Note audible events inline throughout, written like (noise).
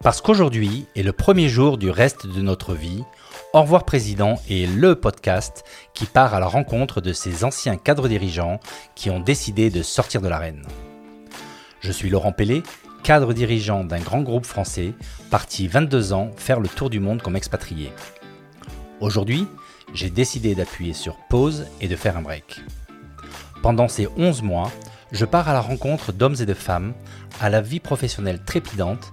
Parce qu'aujourd'hui est le premier jour du reste de notre vie, Au revoir Président est le podcast qui part à la rencontre de ces anciens cadres dirigeants qui ont décidé de sortir de l'arène. Je suis Laurent Pellet, cadre dirigeant d'un grand groupe français, parti 22 ans faire le tour du monde comme expatrié. Aujourd'hui, j'ai décidé d'appuyer sur pause et de faire un break. Pendant ces 11 mois, je pars à la rencontre d'hommes et de femmes à la vie professionnelle trépidante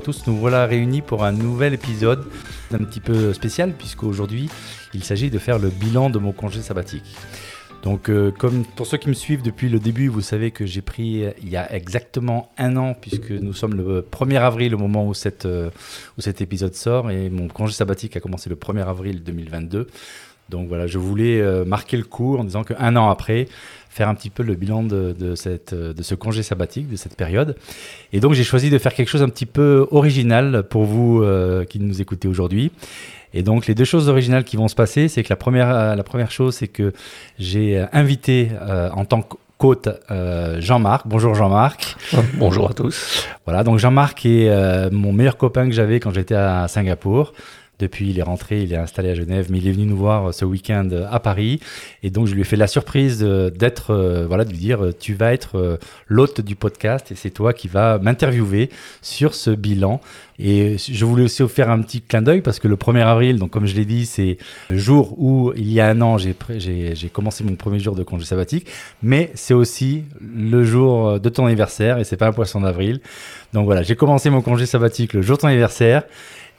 Tous, nous voilà réunis pour un nouvel épisode un petit peu spécial puisqu'aujourd'hui il s'agit de faire le bilan de mon congé sabbatique. Donc, euh, comme pour ceux qui me suivent depuis le début, vous savez que j'ai pris il y a exactement un an, puisque nous sommes le 1er avril au moment où, cette, euh, où cet épisode sort, et mon congé sabbatique a commencé le 1er avril 2022. Donc voilà, je voulais euh, marquer le coup en disant qu'un an après, faire un petit peu le bilan de, de, cette, de ce congé sabbatique, de cette période. Et donc j'ai choisi de faire quelque chose un petit peu original pour vous qui nous écoutez aujourd'hui. Et donc les deux choses originales qui vont se passer, c'est que la première, euh, la première chose, c'est que j'ai euh, invité euh, en tant qu'hôte euh, Jean-Marc. Bonjour Jean-Marc. Bonjour à tous. Voilà, donc Jean-Marc est euh, mon meilleur copain que j'avais quand j'étais à Singapour. Depuis, il est rentré, il est installé à Genève, mais il est venu nous voir ce week-end à Paris. Et donc, je lui ai fait la surprise d'être, euh, voilà, de lui dire, tu vas être euh, l'hôte du podcast et c'est toi qui vas m'interviewer sur ce bilan. Et je voulais aussi vous faire un petit clin d'œil parce que le 1er avril, donc comme je l'ai dit, c'est le jour où il y a un an, j'ai commencé mon premier jour de congé sabbatique, mais c'est aussi le jour de ton anniversaire et c'est pas un poisson d'avril. Donc voilà, j'ai commencé mon congé sabbatique le jour de ton anniversaire.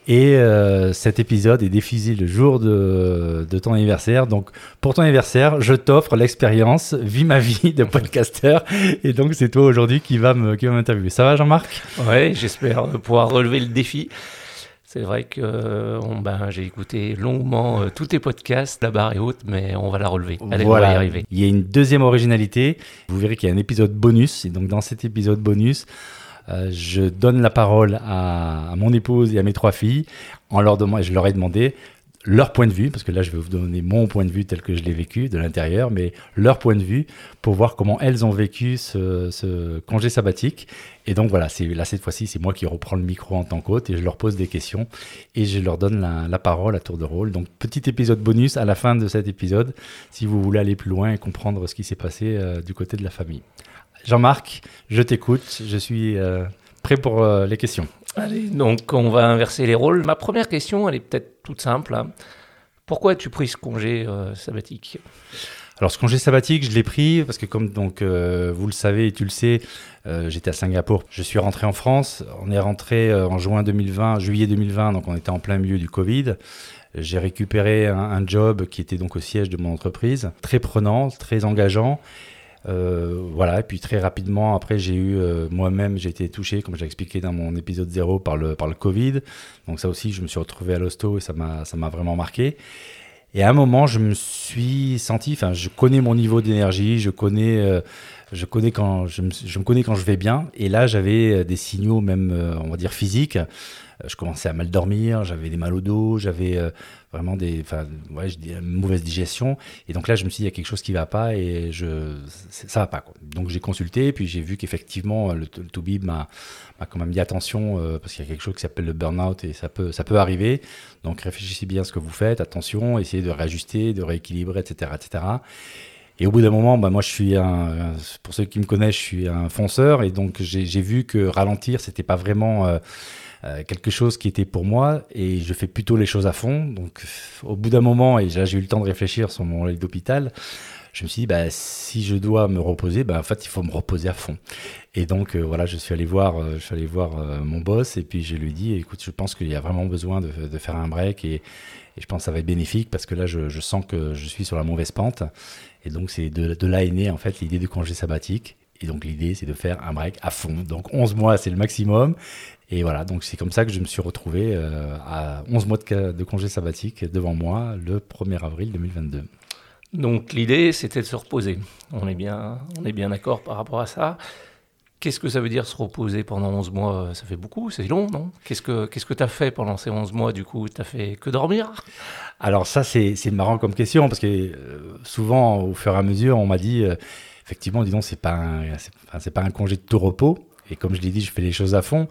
Et euh, cet épisode est diffusé le jour de, de, ton anniversaire. Donc, pour ton anniversaire, je t'offre l'expérience Vie ma vie de podcasteur. Et donc, c'est toi aujourd'hui qui va m'interviewer. Ça va, Jean-Marc? Oui, j'espère pouvoir relever le défi. C'est vrai que on, ben, j'ai écouté longuement euh, tous tes podcasts, la barre est haute, mais on va la relever. Allez, voilà. on va y arriver. Il y a une deuxième originalité. Vous verrez qu'il y a un épisode bonus. Et donc, dans cet épisode bonus, euh, je donne la parole à, mon épouse et à mes trois filles en leur demandant, je leur ai demandé leur point de vue, parce que là je vais vous donner mon point de vue tel que je l'ai vécu de l'intérieur, mais leur point de vue pour voir comment elles ont vécu ce, congé sabbatique. Et donc voilà, là cette fois-ci, c'est moi qui reprends le micro en tant qu'hôte et je leur pose des questions et je leur donne la, la, parole à tour de rôle. Donc petit épisode bonus à la fin de cet épisode, si vous voulez aller plus loin et comprendre ce qui s'est passé euh, du côté de la famille. Jean-Marc, je t'écoute, je suis euh, prêt pour euh, les questions. Allez, donc on va inverser les rôles. Ma première question, elle est peut-être toute simple. Hein. Pourquoi as-tu pris ce congé euh, sabbatique? Alors ce congé sabbatique, je l'ai pris parce que comme donc euh, vous le savez et tu le sais, euh, j'étais à Singapour. Je suis rentré en France. On est rentré euh, en juin 2020, juillet 2020, donc on était en plein milieu du Covid. J'ai récupéré un, un, job qui était donc au siège de mon entreprise, très prenant, très engageant. Euh, voilà, et puis très rapidement, après, j'ai eu euh, moi-même, j'ai été touché, comme j'ai expliqué dans mon épisode 0, par le, par le Covid. Donc, ça aussi, je me suis retrouvé à l'hosto et ça m'a vraiment marqué. Et à un moment, je me suis senti, enfin, je connais mon niveau d'énergie, je connais, euh, je connais quand, je me, connais quand je vais bien. Et là, j'avais des signaux, même, euh, on va dire physiques. Je commençais à mal dormir, j'avais des mal au dos, j'avais euh, vraiment des, une mauvaise digestion. Et donc là, je me suis dit, il y a quelque chose qui va pas et je, ça va pas. Quoi. Donc j'ai consulté, puis j'ai vu qu'effectivement, le, le Toubib m'a quand même dit attention euh, parce qu'il y a quelque chose qui s'appelle le burn-out et ça peut, ça peut arriver. Donc réfléchissez bien à ce que vous faites, attention, essayez de réajuster, de rééquilibrer, etc., etc. Et au bout d'un moment, bah, moi, je suis un, pour ceux qui me connaissent, je suis un fonceur et donc j'ai vu que ralentir, c'était pas vraiment euh, euh, quelque chose qui était pour moi et je fais plutôt les choses à fond. Donc au bout d'un moment, et j'ai eu le temps de réfléchir sur mon lit d'hôpital, je me suis dit, bah, si je dois me reposer, bah, en fait, il faut me reposer à fond. Et donc, euh, voilà, je suis allé voir, je suis allé voir mon boss et puis je lui ai dit, écoute, je pense qu'il y a vraiment besoin de, faire un break et, je pense que ça va être bénéfique parce que là, je sens que je suis sur la mauvaise pente. Et donc, c'est de, de là est née, en fait, l'idée du congé sabbatique. Et donc l'idée, c'est de faire un break à fond. Donc 11 mois, c'est le maximum. Et voilà, donc c'est comme ça que je me suis retrouvé euh, à 11 mois de, de, congé sabbatique devant moi le 1er avril 2022. Donc l'idée, c'était de se reposer. On est bien, on est bien d'accord par rapport à ça. Qu'est-ce que ça veut dire se reposer pendant 11 mois Ça fait beaucoup, c'est long, non? Qu'est-ce que tu que as fait pendant ces 11 mois, du coup? Tu as fait que dormir? Alors ça, c'est marrant comme question, parce que euh, souvent, au fur et à mesure, on m'a dit, euh, effectivement, disons, c'est pas, pas un congé de tout repos. Et comme je l'ai dit, je fais les choses à fond.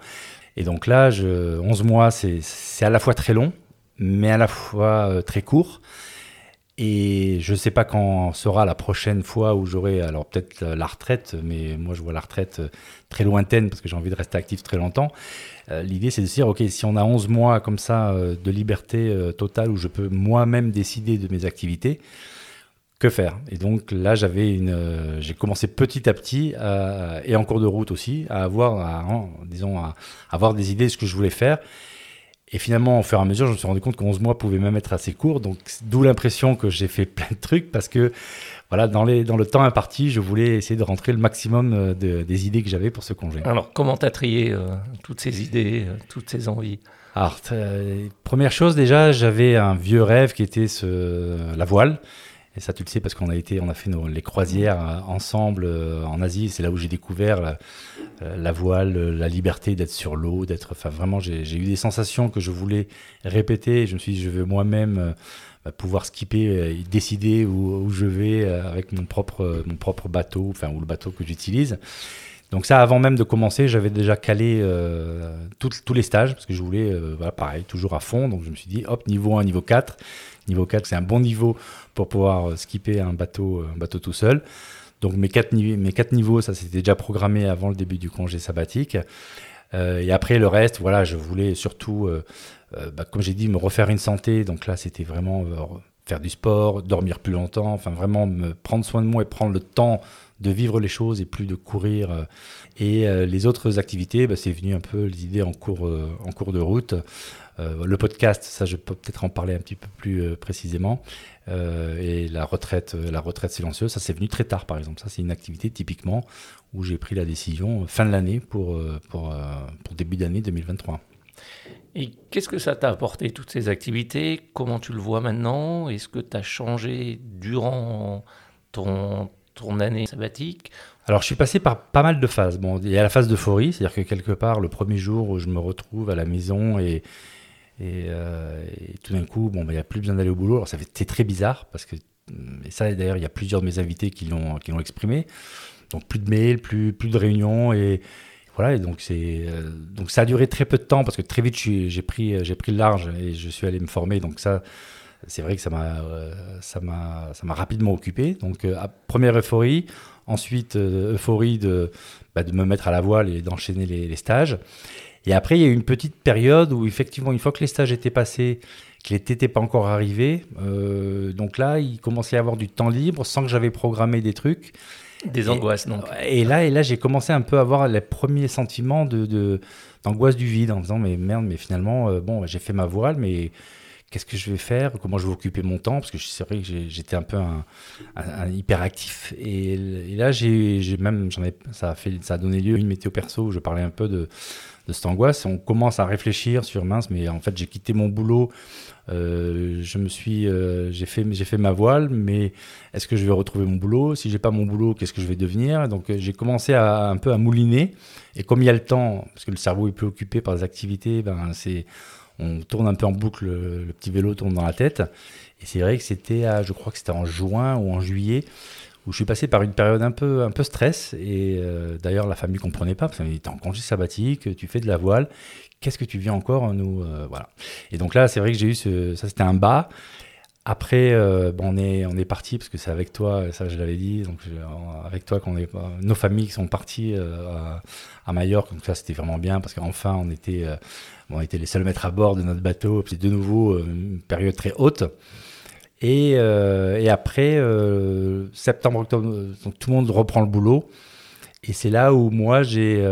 Et donc là, je, 11 mois, c'est à la fois très long, mais à la fois euh, très court. Et je ne sais pas quand sera la prochaine fois où j'aurai, alors peut-être la retraite, mais moi je vois la retraite euh, très lointaine parce que j'ai envie de rester actif très longtemps. Euh, l'idée c'est de se dire, ok, si on a 11 mois comme ça de liberté totale où je peux moi-même décider de mes activités, que faire? Et donc là, j'avais une, euh, j'ai commencé petit à petit et en cours de route aussi à avoir, disons, à, avoir des idées de ce que je voulais faire. Et finalement, au fur et à mesure, je me suis rendu compte que 11 mois pouvaient même être assez court. Donc, d'où l'impression que j'ai fait plein de trucs parce que, voilà, dans, les, dans le temps imparti, je voulais essayer de rentrer le maximum euh, de, des idées que j'avais pour ce congé. Alors, comment t'as trié euh, toutes ces idées, toutes ces envies? Alors, première chose, déjà, j'avais un vieux rêve qui était ce, la voile. Et ça, tu le sais parce qu'on a été, on a fait nos, les croisières euh, ensemble euh, en Asie. C'est là où j'ai découvert la, euh, la, voile, la liberté d'être sur l'eau, d'être. Enfin, vraiment, j'ai eu des sensations que je voulais répéter. Je me suis dit, je veux moi-même bah, pouvoir skipper, et décider où, où, je vais avec mon propre, mon propre bateau, enfin, ou le bateau que j'utilise. Donc ça, avant même de commencer, j'avais déjà calé euh, tous les stages, parce que je voulais, euh, voilà, pareil, toujours à fond. Donc je me suis dit, hop, niveau 1, niveau 4. Niveau 4, c'est un bon niveau pour pouvoir euh, skipper un bateau, bateau tout seul. Donc mes quatre, mes quatre niveaux, ça c'était déjà programmé avant le début du congé sabbatique. et après le reste, voilà, je voulais surtout, bah, comme j'ai dit, me refaire une santé. Donc là, c'était vraiment faire du sport, dormir plus longtemps, enfin vraiment me prendre soin de moi et prendre le temps de vivre les choses et plus de courir. Euh, et euh, les autres activités, bah, c'est venu un peu l'idée en cours, euh, en cours de route. le podcast, ça je peux peut-être en parler un petit peu plus précisément. et la retraite, la retraite silencieuse, ça c'est venu très tard par exemple. Ça c'est une activité typiquement où j'ai pris la décision fin de l'année pour, pour, pour début d'année 2023. Et qu'est-ce que ça t'a apporté, toutes ces activités? Comment tu le vois maintenant? Est-ce que tu as changé durant ton, ton année sabbatique alors, je suis passé par pas mal de phases. Bon, il y a la phase d'euphorie, c'est-à-dire que quelque part, le premier jour où je me retrouve à la maison et, et, euh, tout d'un coup, bon, bah, il n'y a plus besoin d'aller au boulot. Alors, ça fait très bizarre parce que, et ça, d'ailleurs, il y a plusieurs de mes invités qui l'ont, qui l'ont exprimé. Donc, plus de mails, plus, plus de réunions et voilà. Donc, c'est, euh, donc, ça a duré très peu de temps parce que très vite, j'ai pris, j'ai pris le large et je suis allé me former. Donc, ça, c'est vrai que ça m'a, euh, ça m'a, ça m'a rapidement occupé. Donc, euh, première euphorie, ensuite euh, euphorie de, bah, de me mettre à la voile et d'enchaîner les, stages. Et après, il y a eu une petite période où effectivement, une fois que les stages étaient passés, que l'été n'était pas encore arrivé, donc là, il commençait à y avoir du temps libre sans que j'avais programmé des trucs. Des angoisses, donc. Et là, et là, j'ai commencé un peu à avoir les premiers sentiments de, d'angoisse du vide en disant mais merde, mais finalement, bon, j'ai fait ma voile, mais qu'est-ce que je vais faire, comment je vais occuper mon temps, parce que c'est vrai que j'étais un peu un, hyperactif. Et, là, j'ai même, ai, ça, a fait, ça a donné lieu à une météo perso où je parlais un peu de, de cette angoisse. On commence à réfléchir sur mince, mais en fait, j'ai quitté mon boulot. Euh, je me suis, euh, j'ai fait, j'ai fait ma voile, mais est-ce que je vais retrouver mon boulot? Si j'ai pas mon boulot, qu'est-ce que je vais devenir? Donc euh, j'ai commencé à un peu à mouliner. Et comme il y a le temps, parce que le cerveau est plus occupé par les activités, ben c'est on tourne un peu en boucle, le, petit vélo tourne dans la tête. Et c'est vrai que c'était, je crois que c'était en juin ou en juillet, où je suis passé par une période un peu, un peu stress. Et euh, d'ailleurs, la famille comprenait pas, parce qu'on était en congé sabbatique, tu fais de la voile, qu'est-ce que tu viens encore nous euh, Voilà. Et donc là, c'est vrai que j'ai eu ce, ça, c'était un bas. Après, euh, bon, on est, on est parti parce que c'est avec toi, ça je l'avais dit, donc avec toi qu'on est, nos familles qui sont parties à, à Majorque, donc ça c'était vraiment bien parce qu'enfin on était on était les seuls maîtres à bord de notre bateau. C'est de nouveau euh, une période très haute. Et, euh, après, euh, septembre, octobre, tout le monde reprend le boulot. Et c'est là où moi, j'ai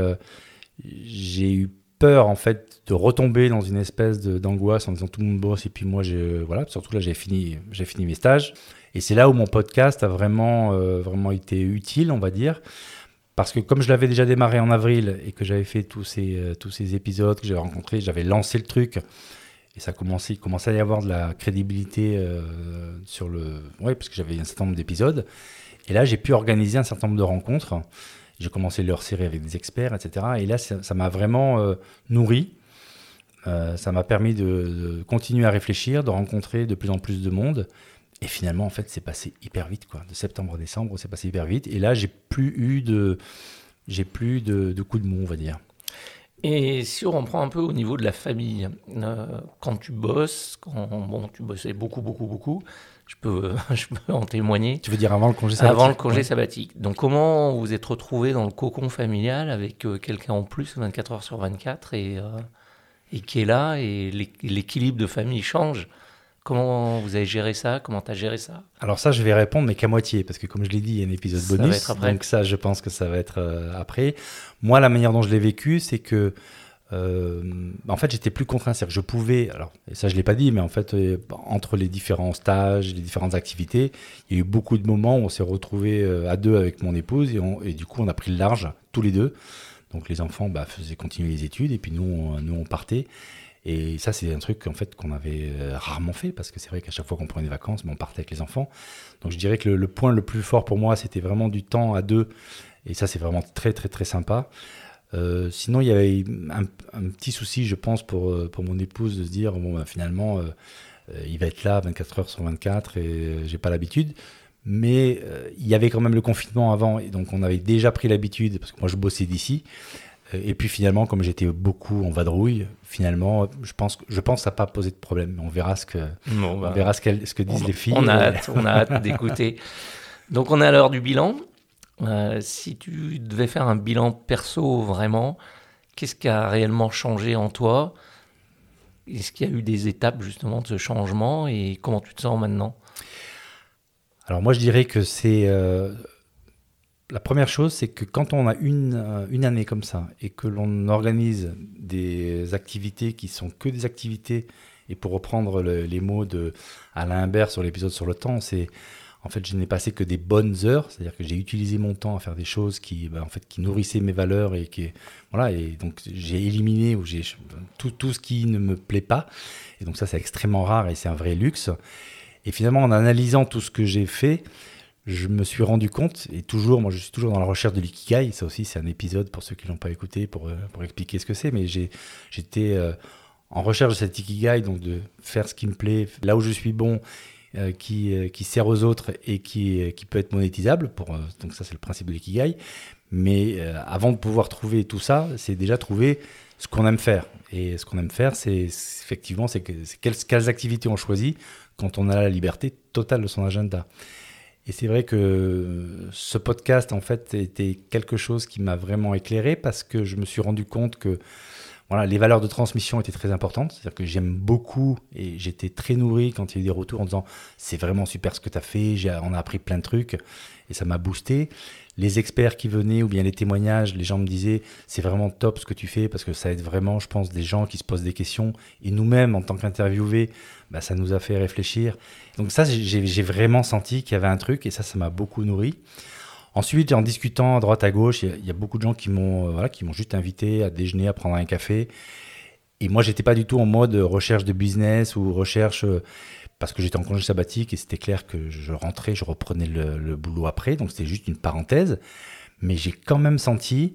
j'ai eu peur, en fait, de retomber dans une espèce d'angoisse en disant tout le monde bosse. Et puis moi, voilà, surtout là, j'ai fini, fini mes stages. Et c'est là où mon podcast a vraiment, vraiment été utile, on va dire parce que comme je l'avais déjà démarré en avril et que j'avais fait tous ces, euh, tous ces épisodes que j'avais rencontrés, j'avais lancé le truc et ça commençait, commençait à y avoir de la crédibilité euh, sur le. Oui, parce que j'avais un certain nombre d'épisodes. Et là, j'ai pu organiser un certain nombre de rencontres. J'ai commencé leur série avec des experts, etc. Et là, ça m'a vraiment euh, nourri. ça m'a permis de, de, continuer à réfléchir, de rencontrer de plus en plus de monde. Et finalement, en fait, c'est passé hyper vite, quoi. De septembre à décembre, c'est passé hyper vite. Et là, j'ai plus eu de, j'ai plus de, de coups de mou, on va dire. Et si on reprend un peu au niveau de la famille, euh, quand tu bosses, quand bon, tu bossais beaucoup, beaucoup, beaucoup, je peux, (laughs) je peux en témoigner. Tu veux dire avant le congé sabbatique Avant le congé sabbatique. Donc, comment vous êtes retrouvé dans le cocon familial avec euh, quelqu'un en plus 24 heures sur 24 et, euh, et qui est là et l'équilibre de famille change? Comment vous avez géré ça? Comment tu as géré ça? Alors ça, je vais répondre, mais qu'à moitié, parce que comme je l'ai dit, il y a un épisode ça bonus. Donc ça, je pense que ça va être euh, après. Moi, la manière dont je l'ai vécu, c'est que, euh, en fait, j'étais plus contraint. C'est-à-dire que je pouvais, alors, et ça, je l'ai pas dit, mais en fait, euh, entre les différents stages, les différentes activités, il y a eu beaucoup de moments où on s'est retrouvés à deux avec mon épouse, et, du coup, on a pris le large, tous les deux. Donc les enfants bah, faisaient continuer les études, et puis nous, on, nous, on partait. Et ça, c'est un truc en fait qu'on avait euh, rarement fait parce que c'est vrai qu'à chaque fois qu'on prenait des vacances, on partait avec les enfants. Donc je dirais que le, point le plus fort pour moi, c'était vraiment du temps à deux. Et ça, c'est vraiment très très très sympa. Euh, sinon, il y avait un, petit souci, je pense, pour, euh, pour mon épouse de se dire bon, bah, finalement, il va être là 24 heures sur 24 et j'ai pas l'habitude. Mais il y avait quand même le confinement avant, et donc on avait déjà pris l'habitude, parce que moi je bossais d'ici, et puis finalement, comme j'étais beaucoup en vadrouille, finalement, je pense, je pense que ça n'a pas posé de problème. On verra ce que, on bah, verra ce, ce que disent les filles. On a hâte, on a hâte d'écouter. (laughs) Donc on est à l'heure du bilan. Euh, si tu devais faire un bilan perso vraiment, qu'est-ce qui a réellement changé en toi? Est-ce qu'il y a eu des étapes justement de ce changement? Et comment tu te sens maintenant? Alors moi je dirais que c'est euh, la première chose, c'est que quand on a une, euh, une année comme ça et que l'on organise des activités qui sont que des activités, et pour reprendre les mots de Alain Imbert sur l'épisode sur le temps, c'est en fait je n'ai passé que des bonnes heures, c'est-à-dire que j'ai utilisé mon temps à faire des choses qui, ben, en fait, qui nourrissaient mes valeurs et qui, voilà, et donc j'ai éliminé ou j'ai tout, tout ce qui ne me plaît pas, et donc ça c'est extrêmement rare et c'est un vrai luxe. Et finalement, en analysant tout ce que j'ai fait, je me suis rendu compte, et toujours, moi je suis toujours dans la recherche de l'ikigai, ça aussi c'est un épisode pour ceux qui ne l'ont pas écouté pour, euh, pour expliquer ce que c'est, mais j'étais euh, en recherche de cet ikigai, donc de faire ce qui me plaît, là où je suis bon, qui, qui sert aux autres et qui, qui peut être monétisable, donc ça c'est le principe de l'ikigai, mais avant de pouvoir trouver tout ça, c'est déjà trouver ce qu'on aime faire. Et ce qu'on aime faire, c'est effectivement c'est que, quelles, quelles activités on choisit quand on a la liberté totale de son agenda. Et c'est vrai que ce podcast, en fait, était quelque chose qui m'a vraiment éclairé parce que je me suis rendu compte que les valeurs de transmission étaient très importantes. C'est-à-dire que j'aime beaucoup et j'étais très nourri quand il y a eu des retours en disant c'est vraiment super ce que tu as fait, on a appris plein de trucs et ça m'a boosté. Les experts qui venaient ou bien les témoignages, les gens me disaient c'est vraiment top ce que tu fais parce que ça aide vraiment, je pense, des gens qui se posent des questions. Et nous-mêmes, en tant qu'interviewés, bah, ça nous a fait réfléchir. Donc ça, j'ai vraiment senti qu'il y avait un truc et ça, ça m'a beaucoup nourri. Ensuite, en discutant à droite à gauche, il y, a beaucoup de gens qui m'ont euh, voilà, qui m'ont juste invité à déjeuner, à prendre un café. Et moi, j'étais pas du tout en mode recherche de business ou recherche euh, parce que j'étais en congé sabbatique et c'était clair que je rentrais, je reprenais le, boulot après. Donc c'était juste une parenthèse. Mais j'ai quand même senti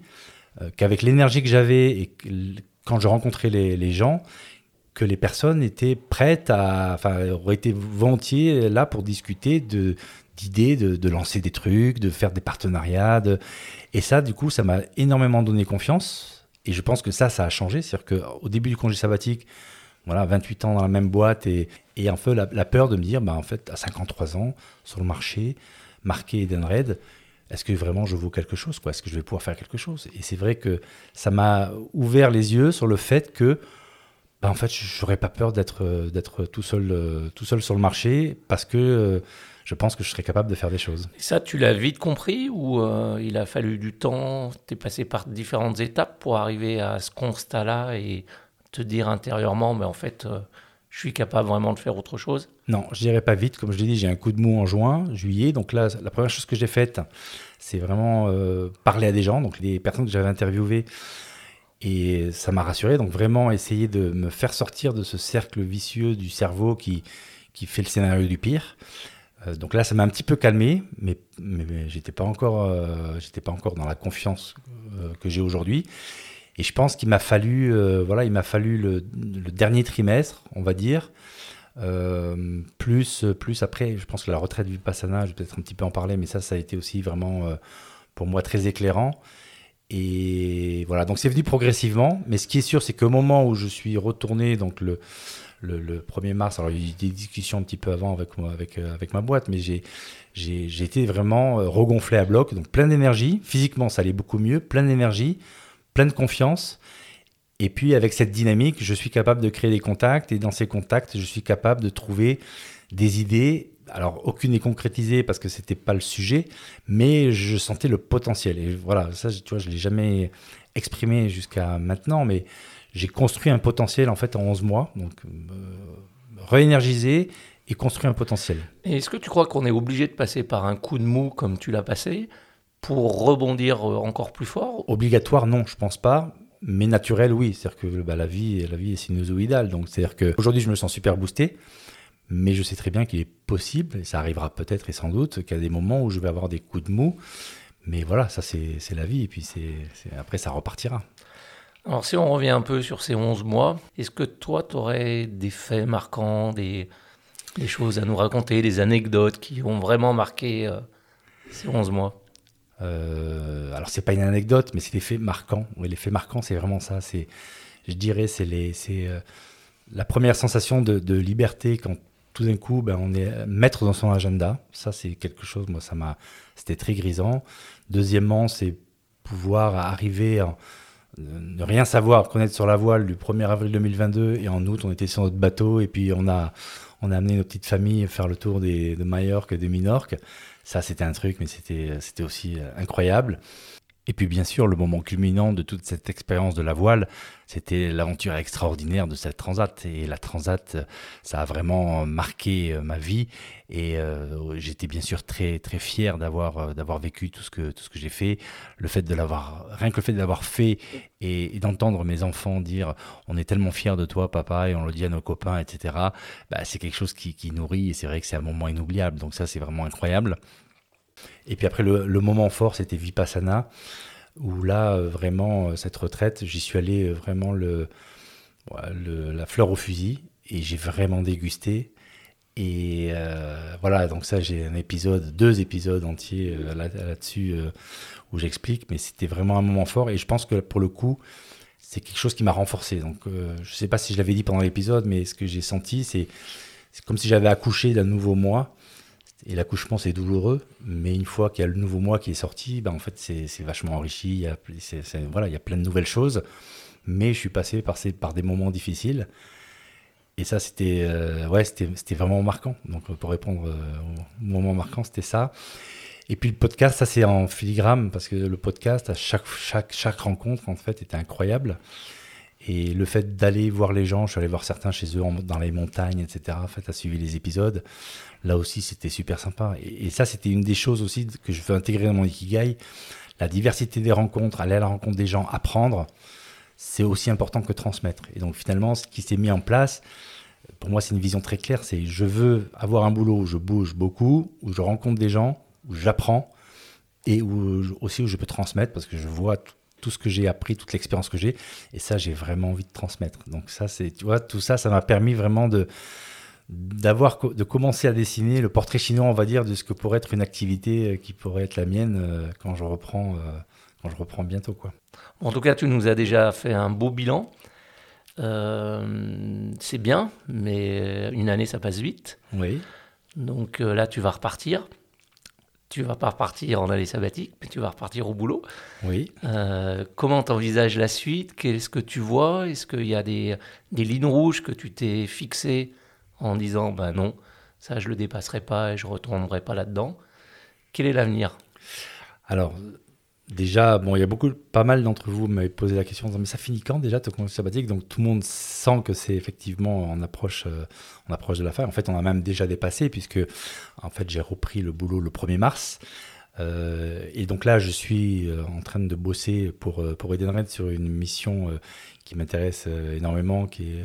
euh, qu'avec l'énergie que j'avais et quand je rencontrais les, les gens, que les personnes étaient prêtes à, enfin, auraient été volontiers là pour discuter de d'idées, de, lancer des trucs, de faire des partenariats. Et ça, du coup, ça m'a énormément donné confiance. Et je pense que ça, ça a changé. C'est-à-dire qu'au début du congé sabbatique, voilà, 28 ans dans la même boîte et, et un peu la, peur de me dire, bah, en fait, à 53 ans, sur le marché, marqué Edenred, est-ce que vraiment je vaux quelque chose quoi? Est-ce que je vais pouvoir faire quelque chose? Et c'est vrai que ça m'a ouvert les yeux sur le fait que bah, en fait, j'aurais pas peur d'être d'être tout seul euh, tout seul sur le marché parce que euh, je pense que je serais capable de faire des choses. Et ça, tu l'as vite compris ou il a fallu du temps? Tu es passé par différentes étapes pour arriver à ce constat-là et te dire intérieurement, mais en fait, je je suis capable vraiment de faire autre chose? Non, je dirais pas vite. Comme je l'ai dit, j'ai un coup de mou en juin, juillet. Donc là, la première chose que j'ai faite, c'est vraiment euh, parler à des gens, donc les personnes que j'avais interviewées. Et ça m'a rassuré. Donc vraiment essayer de me faire sortir de ce cercle vicieux du cerveau qui, qui fait le scénario du pire. Euh, donc là, ça m'a un petit peu calmé, mais, mais, j'étais pas encore, euh, j'étais pas encore dans la confiance que j'ai aujourd'hui. Et je pense qu'il m'a fallu, voilà, il m'a fallu le, dernier trimestre, on va dire, euh, plus, plus après, je pense que la retraite Vipassana, je vais peut-être un petit peu en parler, mais ça, ça a été aussi vraiment euh, pour moi très éclairant. Et voilà, donc c'est venu progressivement, mais ce qui est sûr, c'est qu'au moment où je suis retourné, donc le, le, 1er mars, alors il y a eu des discussions un petit peu avant avec, moi, avec, euh, avec ma boîte, mais j'ai, j'ai, été vraiment regonflé à bloc, donc plein d'énergie, physiquement ça allait beaucoup mieux, plein d'énergie, plein de confiance. Et puis avec cette dynamique, je suis capable de créer des contacts et dans ces contacts, je suis capable de trouver des idées. Alors aucune n'est concrétisée parce que c'était pas le sujet, mais je sentais le potentiel. Et voilà, ça, tu vois, je l'ai jamais exprimé jusqu'à maintenant, mais j'ai construit un potentiel en fait en 11 mois, donc euh, réénergiser et construire un potentiel. Et est-ce que tu crois qu'on est obligé de passer par un coup de mou comme tu l'as passé pour rebondir euh, encore plus fort Obligatoire, non, je pense pas mais naturel, oui. C'est-à-dire que bah, la, vie, la vie est sinusoïdale. Donc, c'est-à-dire qu'aujourd'hui, je me sens super boosté, mais je sais très bien qu'il est possible, et ça arrivera peut-être et sans doute, qu'il y a des moments où je vais avoir des coups de mou. Mais voilà, ça, c'est la vie. Et puis, c'est après, ça repartira. Alors, si on revient un peu sur ces 11 mois, est-ce que toi, tu aurais des faits marquants, des, des, choses à nous raconter, des anecdotes qui ont vraiment marqué euh, ces 11 mois? Euh, alors c'est pas une anecdote, mais c'est des faits marquants. Oui, les faits marquants, c'est vraiment ça. Je dirais, c'est euh, la première sensation de, liberté quand tout d'un coup, ben, on est maître dans son agenda. Ça, c'est quelque chose. Moi, ça m'a, c'était très grisant. Deuxièmement, c'est pouvoir arriver ne rien savoir, connaître sur la voile du 1er avril 2022 et en août, on était sur notre bateau et puis on a, on a amené nos petites familles faire le tour de Majorque et de Minorque. Ça, c'était un truc, mais c'était, c'était aussi euh, incroyable. Et puis bien sûr, le moment culminant de toute cette expérience de la voile, c'était l'aventure extraordinaire de cette transat. Et la transat, ça a vraiment marqué euh, ma vie. Et euh, j'étais bien sûr très très fier d'avoir euh, d'avoir vécu tout ce que tout ce que j'ai fait. Le fait de l'avoir, rien que le fait de l'avoir fait et, d'entendre mes enfants dire on est tellement fiers de toi, papa, et on le dit à nos copains, etc. Bah, c'est quelque chose qui, qui nourrit. Et c'est vrai que c'est un moment inoubliable. Donc ça, c'est vraiment incroyable. Et puis après, le, moment fort, c'était Vipassana, où là, euh, vraiment, euh, cette retraite, j'y suis allé euh, vraiment le, la fleur au fusil, et j'ai vraiment dégusté. Et voilà, donc ça, j'ai un épisode, deux épisodes entiers là-dessus où j'explique, mais c'était vraiment un moment fort, et je pense que pour le coup, c'est quelque chose qui m'a renforcé. Donc, je sais pas si je l'avais dit pendant l'épisode, mais ce que j'ai senti, c'est comme si j'avais accouché d'un nouveau moi et l'accouchement, c'est douloureux, mais une fois qu'il y a le nouveau mois qui est sorti, ben, en fait, c'est vachement enrichi. Il y, a, voilà, il y a plein de nouvelles choses, mais je suis passé par, des moments difficiles. Et ça, c'était euh, ouais, vraiment marquant. Donc, pour répondre euh, au moment marquant, c'était ça. Et puis, le podcast, ça, c'est en filigrane, parce que le podcast, à chaque, chaque, chaque rencontre, en fait, était incroyable. Et le fait d'aller voir les gens, je suis allé voir certains chez eux dans les montagnes, etc. En fait, à suivi les épisodes. Là aussi, c'était super sympa. Et, ça, c'était une des choses aussi que je veux intégrer dans mon Ikigai. La diversité des rencontres, aller à la rencontre des gens, apprendre, c'est aussi important que transmettre. Et donc, finalement, ce qui s'est mis en place, pour moi, c'est une vision très claire. C'est je veux avoir un boulot où je bouge beaucoup, où je rencontre des gens, où j'apprends et où aussi où je peux transmettre parce que je vois tout ce que j'ai appris, toute l'expérience que j'ai. Et ça, j'ai vraiment envie de transmettre. Donc ça, c'est, tu vois, tout ça, ça m'a permis vraiment de d'avoir de commencer à dessiner le portrait chinois, on va dire, de ce que pourrait être une activité euh, qui pourrait être la mienne euh, quand je reprends euh, quand je reprends bientôt, quoi. En tout cas, tu nous as déjà fait un beau bilan. c'est bien, mais une année, ça passe vite. Oui. Donc là, tu vas repartir tu vas pas repartir en année sabbatique, mais tu vas repartir au boulot. Oui. Euh, comment t'envisages la suite? Qu'est-ce que tu vois? Est-ce qu'il y a des, des, lignes rouges que tu t'es fixées en disant, ben non, ça je le dépasserai pas et je retournerai pas là-dedans? Quel est l'avenir? Alors, déjà, bon, il y a beaucoup, pas mal d'entre vous m'avaient posé la question mais ça finit quand déjà ton congé sabbatique? Donc tout le monde sent que c'est effectivement en approche, euh, en approche de la fin. En fait, on a même déjà dépassé puisque, en fait, j'ai repris le boulot le 1er mars. Euh, et donc là, je suis euh, en train de bosser pour, pour Edenred sur une mission qui m'intéresse énormément, qui,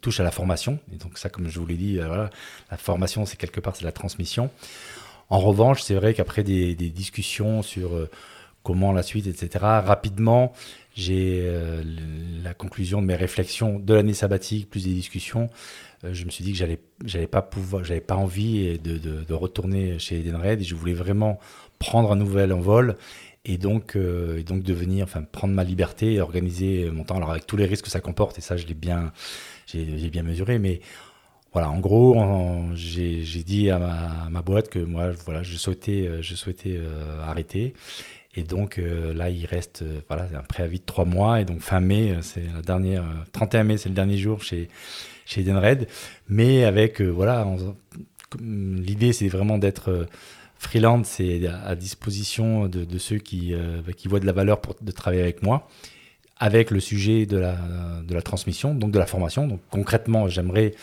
touche à la formation. Et donc ça, comme je vous l'ai dit, la formation, c'est quelque part, c'est la transmission. En revanche, c'est vrai qu'après des, discussions sur comment la suite, etc. Rapidement, j'ai euh, la conclusion de mes réflexions de l'année sabbatique plus des discussions. Euh, je me suis dit que j'allais, j'allais pas pouvoir, j'avais pas envie de, de, retourner chez Edenred et je voulais vraiment prendre un nouvel envol et donc, euh, et donc devenir, enfin, prendre ma liberté et organiser mon temps. Alors avec tous les risques que ça comporte et ça, je l'ai bien, j'ai, bien mesuré, mais voilà, en gros, j'ai, dit à ma, boîte que moi, voilà, je souhaitais, je souhaitais arrêter. Et donc euh, là, il reste euh, voilà, un préavis de trois mois. Et donc fin mai, euh, c'est la dernière, 31 mai, c'est le dernier jour chez, chez Edenred. Mais avec, voilà, l'idée, c'est vraiment d'être freelance et à disposition de, de ceux qui, qui voient de la valeur pour, de travailler avec moi avec le sujet de la, de la transmission, donc de la formation. Donc concrètement, j'aimerais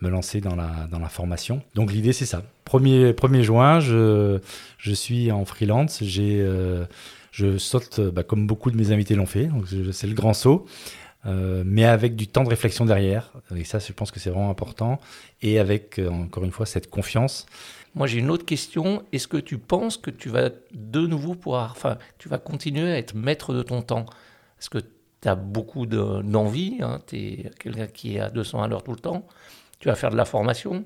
me lancer dans la, dans la formation. Donc l'idée, c'est ça. 1er, 1er juin, je, je suis en freelance. J'ai, euh, je saute, bah, comme beaucoup de mes invités l'ont fait. C'est le grand saut. Euh, mais avec du temps de réflexion derrière. Et ça, je pense que c'est vraiment important. Et avec, euh, encore une fois, cette confiance. Moi, j'ai une autre question. Est-ce que tu penses que tu vas de nouveau pouvoir, enfin, tu vas continuer à être maître de ton temps? Est-ce que tu as beaucoup d'envie hein, Tu es quelqu'un qui est à 200 à l'heure tout le temps tu vas faire de la formation.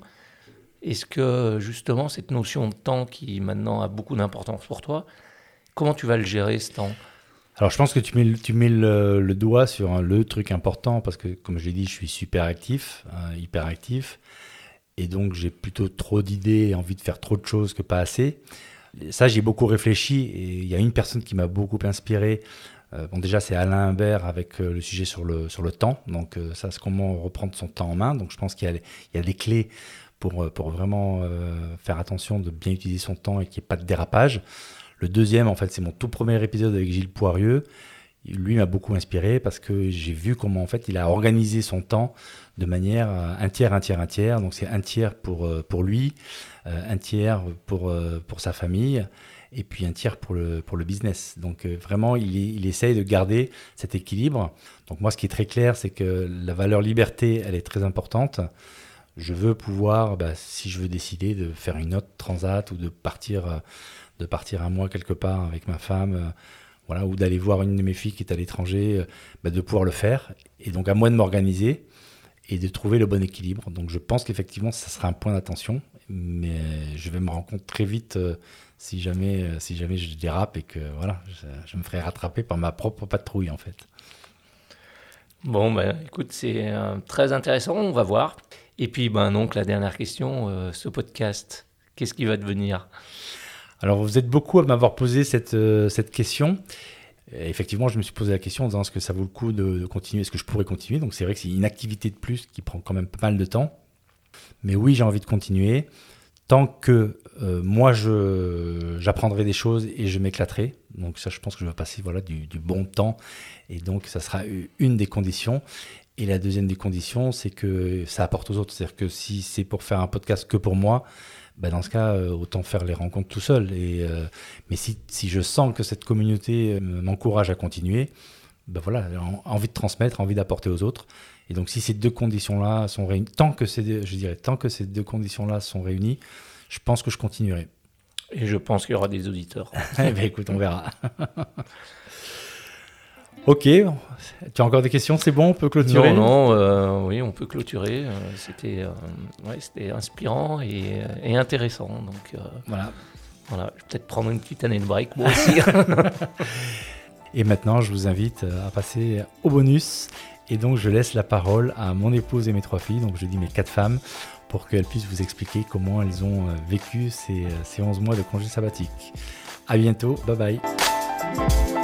Est-ce que justement cette notion de temps qui maintenant a beaucoup d'importance pour toi, comment tu vas le gérer ce temps? Alors je pense que tu mets, le, doigt sur le truc important parce que comme je l'ai dit, je suis super actif, hein, hyper actif, et donc j'ai plutôt trop d'idées et envie de faire trop de choses que pas assez. Ça j'ai beaucoup réfléchi et il y a une personne qui m'a beaucoup inspiré euh, bon, déjà, c'est Alain Imbert avec euh, le sujet sur le, sur le temps. Donc, euh, ça, c'est comment reprendre son temps en main. Donc, je pense qu'il y, y, a des clés pour, pour vraiment faire attention de bien utiliser son temps et qu'il n'y ait pas de dérapage. Le deuxième, en fait, c'est mon tout premier épisode avec Gilles Poirieux. Lui m'a beaucoup inspiré parce que j'ai vu comment, en fait, il a organisé son temps de manière un tiers, un tiers, un tiers. Donc, c'est un tiers pour, pour lui, un tiers pour, pour sa famille et puis un tiers pour le, pour le business. Donc euh, vraiment, il, il, essaye de garder cet équilibre. Donc moi, ce qui est très clair, c'est que la valeur liberté, elle est très importante. Je veux pouvoir, bah, si je veux décider de faire une autre transat ou de partir, euh, de partir un mois quelque part avec ma femme, euh, voilà, ou d'aller voir une de mes filles qui est à l'étranger, bah, de pouvoir le faire. Et donc à moi de m'organiser et de trouver le bon équilibre. Donc je pense qu'effectivement, ça sera un point d'attention, mais je vais me rendre compte très vite si jamais, euh, si jamais je dérape et que voilà, je, me ferai rattraper par ma propre patrouille en fait. Bon, ben, écoute, c'est euh, très intéressant, on va voir. Et puis, ben, donc, la dernière question, euh, ce podcast, qu'est-ce qui va devenir? Alors, vous êtes beaucoup à m'avoir posé cette, cette question. effectivement, je me suis posé la question en disant est-ce que ça vaut le coup de, de continuer, est-ce que je pourrais continuer? Donc, c'est vrai que c'est une activité de plus qui prend quand même pas mal de temps. Mais oui, j'ai envie de continuer tant que euh, moi je j'apprendrai des choses et je m'éclaterai. Donc ça, je pense que je vais passer voilà du, bon temps et donc ça sera une des conditions. Et la deuxième des conditions, c'est que ça apporte aux autres. C'est-à-dire que si c'est pour faire un podcast que pour moi, bah dans ce cas, euh, autant faire les rencontres tout seul. Et, euh, mais si, si, je sens que cette communauté m'encourage à continuer, ben voilà, envie de transmettre, envie d'apporter aux autres. Et donc, si ces deux conditions-là sont réunies, tant que ces, je dirais, tant que ces deux conditions-là sont réunies, je pense que je continuerai. Et je pense qu'il y aura des auditeurs. (laughs) eh bien, écoute, on verra. (laughs) ok, tu as encore des questions? C'est bon, on peut clôturer? Non, non, euh, oui, on peut clôturer. Euh, c'était, euh, ouais, inspirant et, et, intéressant. Donc voilà. Voilà, je vais peut-être prendre une petite année de break, moi aussi. (laughs) et maintenant, je vous invite à passer au bonus. Et donc, je laisse la parole à mon épouse et mes trois filles. Donc, je dis mes quatre femmes pour qu'elles puissent vous expliquer comment elles ont euh, vécu ces, euh, ces 11 mois de congé sabbatique. À bientôt, bye bye.